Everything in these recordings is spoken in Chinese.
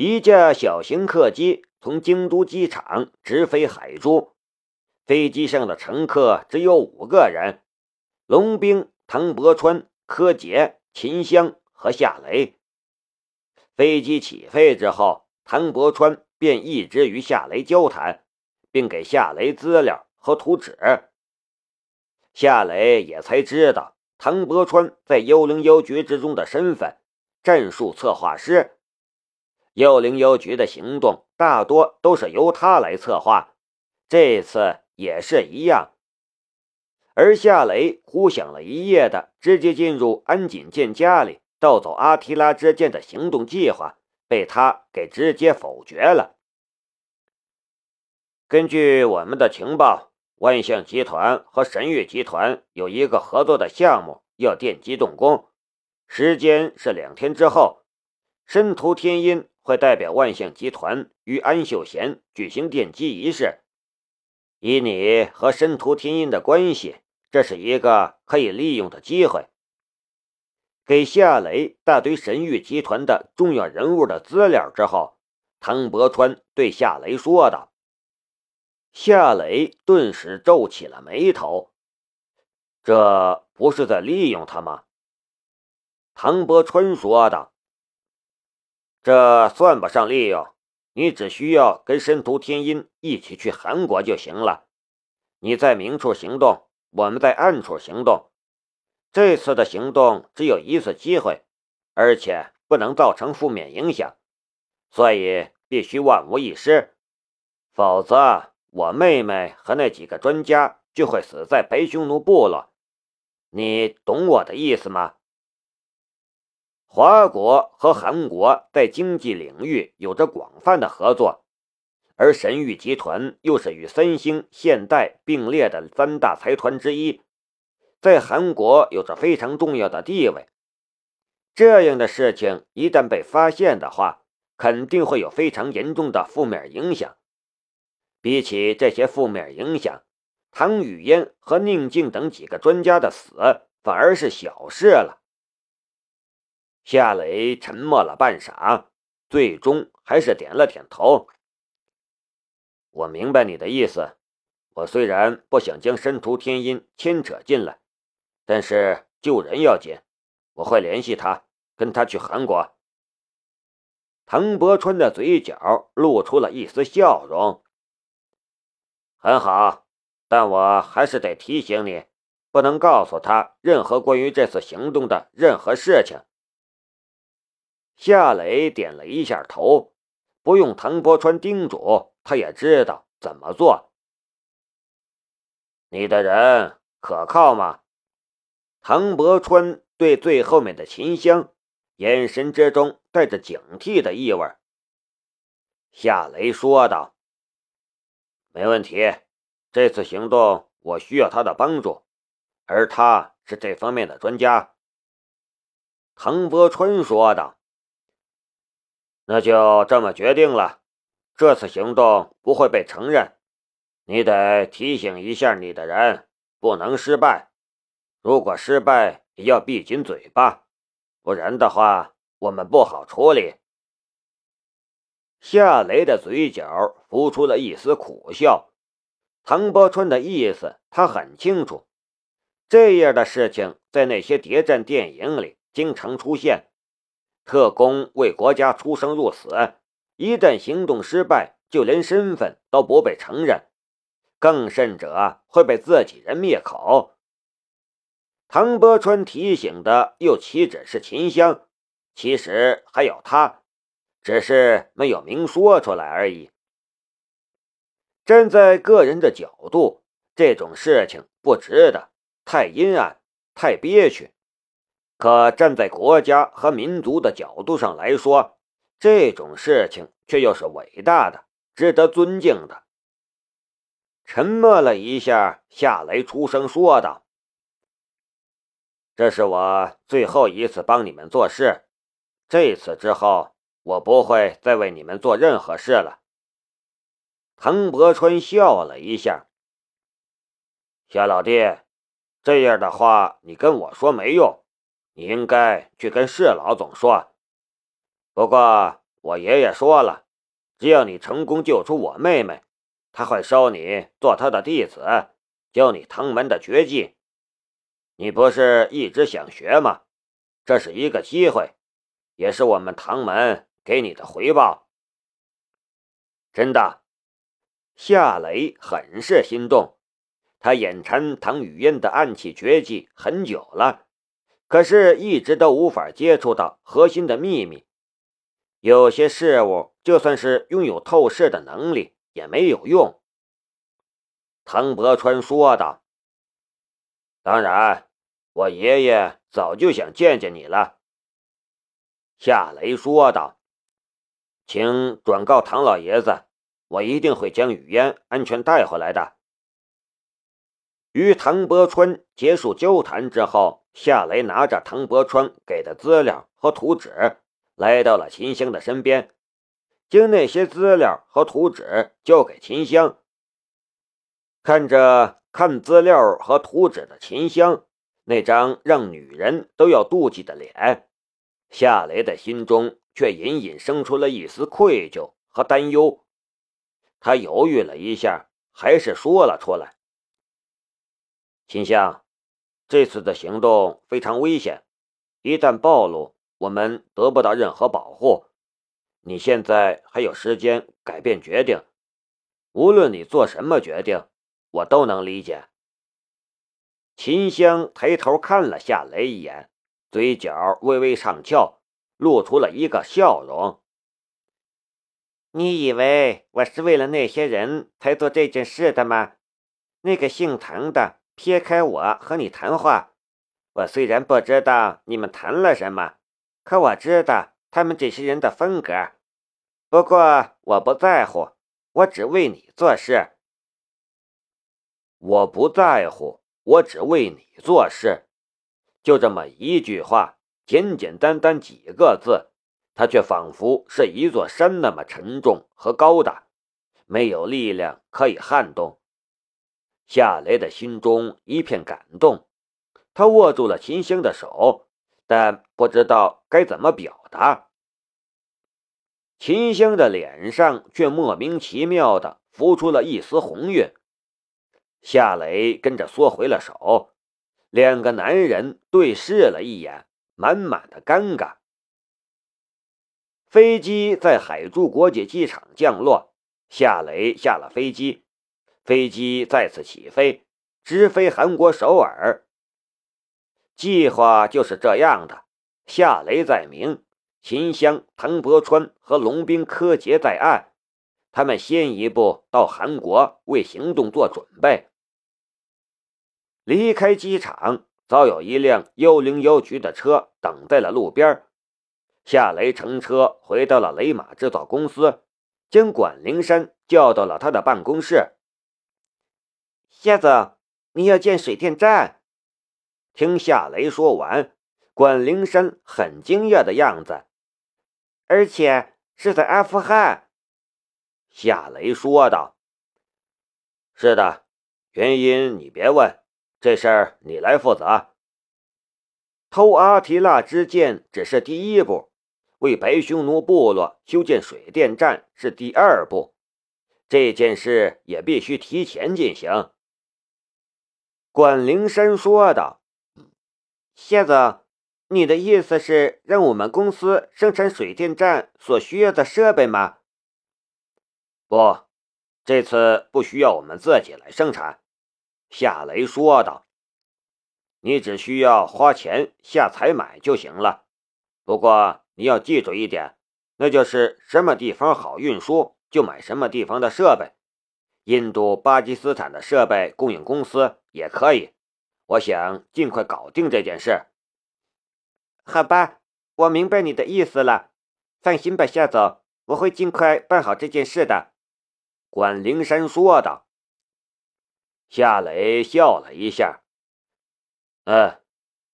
一架小型客机从京都机场直飞海珠，飞机上的乘客只有五个人：龙兵、唐伯川、柯洁、秦香和夏雷。飞机起飞之后，唐伯川便一直与夏雷交谈，并给夏雷资料和图纸。夏雷也才知道唐伯川在幽灵妖局之中的身份——战术策划师。幽灵邮局的行动大多都是由他来策划，这次也是一样。而夏雷忽想了一夜的直接进入安锦剑家里盗走阿提拉之剑的行动计划，被他给直接否决了。根据我们的情报，万象集团和神域集团有一个合作的项目要电机动工，时间是两天之后。申屠天音。会代表万象集团与安秀贤举行奠基仪式。以你和申屠天音的关系，这是一个可以利用的机会。给夏雷大堆神域集团的重要人物的资料之后，唐伯川对夏雷说道。夏雷顿时皱起了眉头：“这不是在利用他吗？”唐伯川说道。这算不上利用，你只需要跟申屠天音一起去韩国就行了。你在明处行动，我们在暗处行动。这次的行动只有一次机会，而且不能造成负面影响，所以必须万无一失。否则，我妹妹和那几个专家就会死在白匈奴部落。你懂我的意思吗？华国和韩国在经济领域有着广泛的合作，而神域集团又是与三星、现代并列的三大财团之一，在韩国有着非常重要的地位。这样的事情一旦被发现的话，肯定会有非常严重的负面影响。比起这些负面影响，唐雨嫣和宁静等几个专家的死反而是小事了。夏雷沉默了半晌，最终还是点了点头。我明白你的意思。我虽然不想将申屠天音牵扯进来，但是救人要紧，我会联系他，跟他去韩国。唐伯川的嘴角露出了一丝笑容。很好，但我还是得提醒你，不能告诉他任何关于这次行动的任何事情。夏雷点了一下头，不用唐伯川叮嘱，他也知道怎么做。你的人可靠吗？唐伯川对最后面的秦香，眼神之中带着警惕的意味。夏雷说道：“没问题，这次行动我需要他的帮助，而他是这方面的专家。”唐伯川说道。那就这么决定了，这次行动不会被承认。你得提醒一下你的人，不能失败。如果失败，也要闭紧嘴巴，不然的话，我们不好处理。夏雷的嘴角浮出了一丝苦笑。唐伯川的意思他很清楚，这样的事情在那些谍战电影里经常出现。特工为国家出生入死，一旦行动失败，就连身份都不被承认，更甚者会被自己人灭口。唐伯川提醒的又岂止是秦香，其实还有他，只是没有明说出来而已。站在个人的角度，这种事情不值得，太阴暗，太憋屈。可站在国家和民族的角度上来说，这种事情却又是伟大的、值得尊敬的。沉默了一下，夏雷出声说道：“这是我最后一次帮你们做事，这次之后，我不会再为你们做任何事了。”唐伯川笑了一下：“夏老弟，这样的话你跟我说没用。”你应该去跟释老总说。不过我爷爷说了，只要你成功救出我妹妹，他会收你做他的弟子，教你唐门的绝技。你不是一直想学吗？这是一个机会，也是我们唐门给你的回报。真的，夏雷很是心动。他眼馋唐雨嫣的暗器绝技很久了，可是一直都无法接触到核心的秘密。有些事物，就算是拥有透视的能力，也没有用。唐伯川说道：“当然，我爷爷。”早就想见见你了，夏雷说道：“请转告唐老爷子，我一定会将雨烟安全带回来的。”与唐伯川结束交谈之后，夏雷拿着唐伯川给的资料和图纸，来到了秦香的身边，将那些资料和图纸交给秦香。看着看资料和图纸的秦香。那张让女人都要妒忌的脸，夏雷的心中却隐隐生出了一丝愧疚和担忧。他犹豫了一下，还是说了出来：“秦香，这次的行动非常危险，一旦暴露，我们得不到任何保护。你现在还有时间改变决定，无论你做什么决定，我都能理解。”秦香抬头看了夏雷一眼，嘴角微微上翘，露出了一个笑容。你以为我是为了那些人才做这件事的吗？那个姓唐的撇开我和你谈话。我虽然不知道你们谈了什么，可我知道他们这些人的风格。不过我不在乎，我只为你做事。我不在乎。我只为你做事，就这么一句话，简简单单几个字，它却仿佛是一座山那么沉重和高大，没有力量可以撼动。夏雷的心中一片感动，他握住了秦香的手，但不知道该怎么表达。秦香的脸上却莫名其妙的浮出了一丝红晕。夏雷跟着缩回了手，两个男人对视了一眼，满满的尴尬。飞机在海珠国际机场降落，夏雷下了飞机，飞机再次起飞，直飞韩国首尔。计划就是这样的：夏雷在明，秦香、唐伯川和龙兵、柯洁在暗。他们先一步到韩国为行动做准备。离开机场，早有一辆幺零幺局的车等在了路边。夏雷乘车回到了雷马制造公司，将管灵山叫到了他的办公室。夏总，你要建水电站？听夏雷说完，管灵山很惊讶的样子，而且是在阿富汗。夏雷说道：“是的，原因你别问，这事儿你来负责。偷阿提拉之剑只是第一步，为白匈奴部落修建水电站是第二步，这件事也必须提前进行。”管灵山说道：“谢子，你的意思是让我们公司生产水电站所需要的设备吗？”不，这次不需要我们自己来生产。”夏雷说道，“你只需要花钱下采买就行了。不过你要记住一点，那就是什么地方好运输，就买什么地方的设备。印度、巴基斯坦的设备供应公司也可以。我想尽快搞定这件事。”好吧，我明白你的意思了。放心吧，夏总，我会尽快办好这件事的。管灵山说道。夏雷笑了一下，嗯，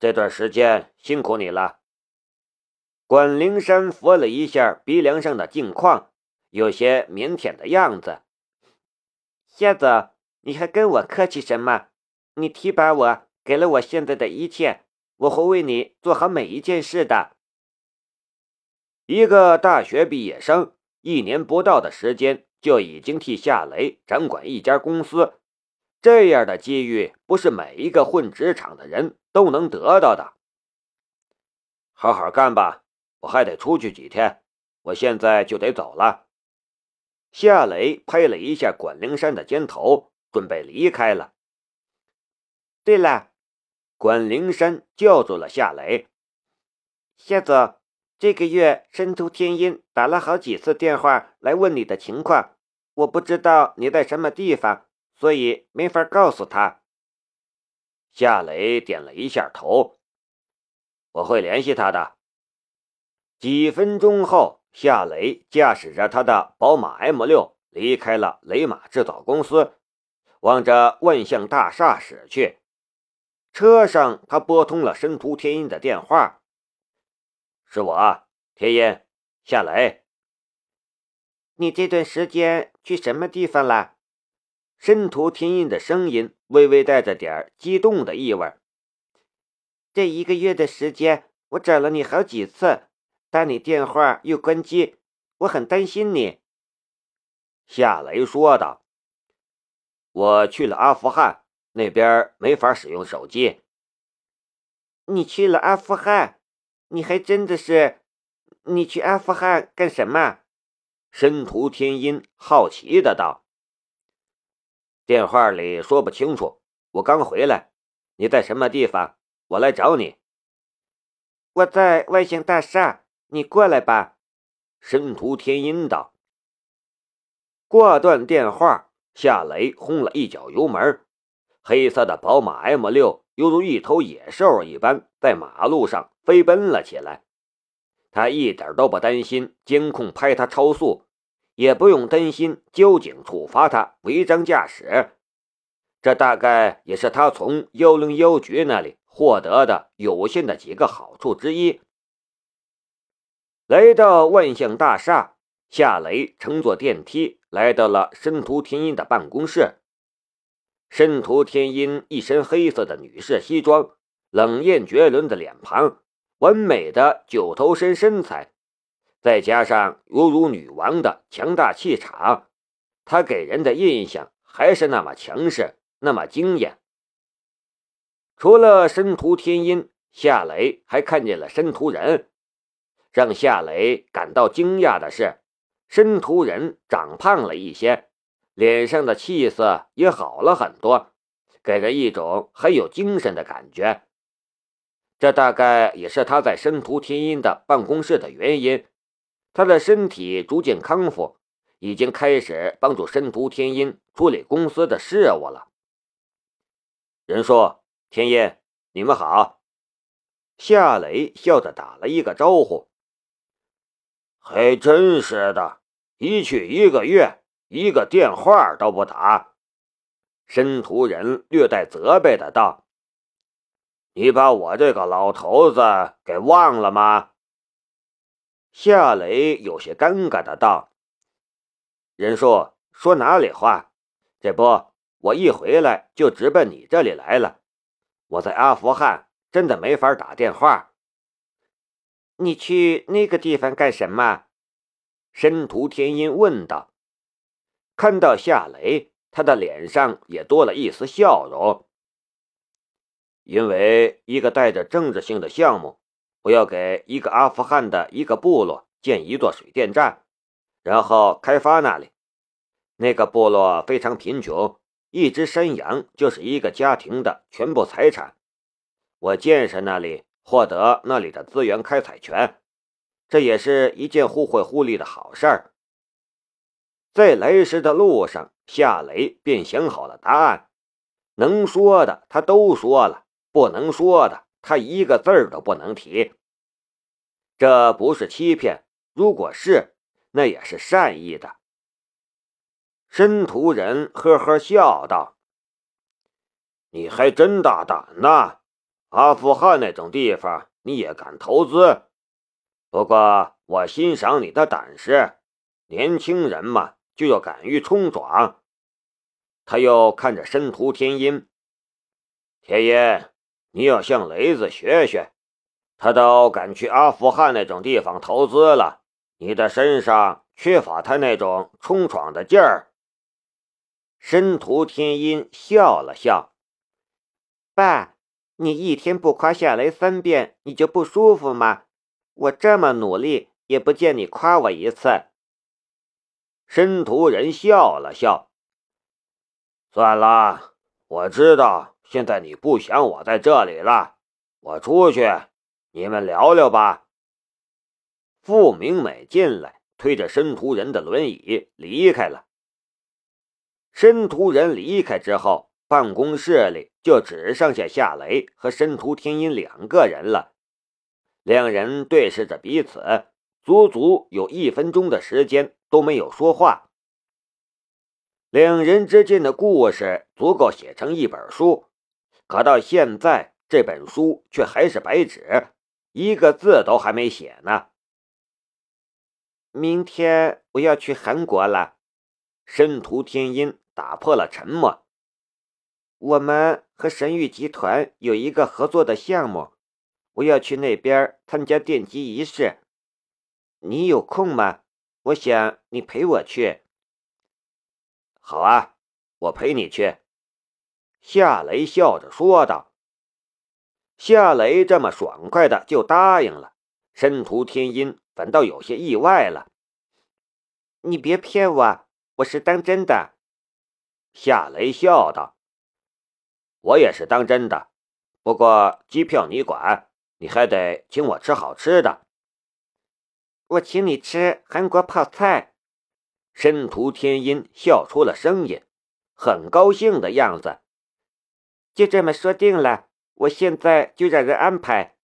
这段时间辛苦你了。管灵山扶了一下鼻梁上的镜框，有些腼腆的样子。夏子，你还跟我客气什么？你提拔我，给了我现在的一切，我会为你做好每一件事的。一个大学毕业生，一年不到的时间就已经替夏雷掌管一家公司，这样的机遇不是每一个混职场的人都能得到的。好好干吧，我还得出去几天，我现在就得走了。夏雷拍了一下管灵山的肩头，准备离开了。对了，管灵山叫住了夏雷：“夏总。”这个月，申屠天音打了好几次电话来问你的情况，我不知道你在什么地方，所以没法告诉他。夏雷点了一下头，我会联系他的。几分钟后，夏雷驾驶着他的宝马 M 六离开了雷马制造公司，往着万象大厦驶去。车上，他拨通了申屠天音的电话。是我，天音，夏雷。你这段时间去什么地方了？申屠天音的声音微微带着点激动的意味。这一个月的时间，我找了你好几次，打你电话又关机，我很担心你。夏雷说道：“我去了阿富汗，那边没法使用手机。”你去了阿富汗？你还真的是，你去阿富汗干什么？申屠天音好奇的道。电话里说不清楚，我刚回来。你在什么地方？我来找你。我在万象大厦，你过来吧。申屠天音道。挂断电话，夏雷轰了一脚油门，黑色的宝马 M 六。犹如一头野兽一般，在马路上飞奔了起来。他一点都不担心监控拍他超速，也不用担心交警处罚他违章驾驶。这大概也是他从幺零幺局那里获得的有限的几个好处之一。来到万象大厦，夏雷乘坐电梯来到了申屠天音的办公室。申屠天音一身黑色的女士西装，冷艳绝伦的脸庞，完美的九头身身材，再加上犹如女王的强大气场，她给人的印象还是那么强势，那么惊艳。除了申屠天音，夏雷还看见了申屠人。让夏雷感到惊讶的是，申屠人长胖了一些。脸上的气色也好了很多，给人一种很有精神的感觉。这大概也是他在申屠天音的办公室的原因。他的身体逐渐康复，已经开始帮助申屠天音处理公司的事务了。任叔、天音，你们好。夏雷笑着打了一个招呼。还真是的，一去一个月。一个电话都不打，申屠人略带责备的道：“你把我这个老头子给忘了吗？”夏雷有些尴尬的道：“任叔说哪里话？这不，我一回来就直奔你这里来了。我在阿富汗，真的没法打电话。你去那个地方干什么？”申屠天音问道。看到夏雷，他的脸上也多了一丝笑容。因为一个带着政治性的项目，我要给一个阿富汗的一个部落建一座水电站，然后开发那里。那个部落非常贫穷，一只山羊就是一个家庭的全部财产。我建设那里，获得那里的资源开采权，这也是一件互惠互利的好事儿。在来时的路上，夏雷便想好了答案，能说的他都说了，不能说的他一个字儿都不能提。这不是欺骗，如果是，那也是善意的。申屠人呵呵笑道：“你还真大胆呐！阿富汗那种地方你也敢投资？不过我欣赏你的胆识，年轻人嘛。”就要敢于冲撞。他又看着申屠天音，天音，你要向雷子学学，他都敢去阿富汗那种地方投资了，你的身上缺乏他那种冲闯的劲儿。申屠天音笑了笑：“爸，你一天不夸夏雷三遍，你就不舒服吗？我这么努力，也不见你夸我一次。”申屠人笑了笑：“算了，我知道现在你不想我在这里了，我出去。”你们聊聊吧。傅明美进来，推着申屠人的轮椅离开了。申屠人离开之后，办公室里就只剩下夏雷和申屠天音两个人了。两人对视着彼此，足足有一分钟的时间都没有说话。两人之间的故事足够写成一本书，可到现在，这本书却还是白纸。一个字都还没写呢。明天我要去韩国了。申屠天音打破了沉默。我们和神域集团有一个合作的项目，我要去那边参加奠基仪式。你有空吗？我想你陪我去。好啊，我陪你去。夏雷笑着说道。夏雷这么爽快的就答应了，申屠天音反倒有些意外了。你别骗我，我是当真的。夏雷笑道：“我也是当真的，不过机票你管，你还得请我吃好吃的。我请你吃韩国泡菜。”申屠天音笑出了声音，很高兴的样子。就这么说定了。我现在就让人安排。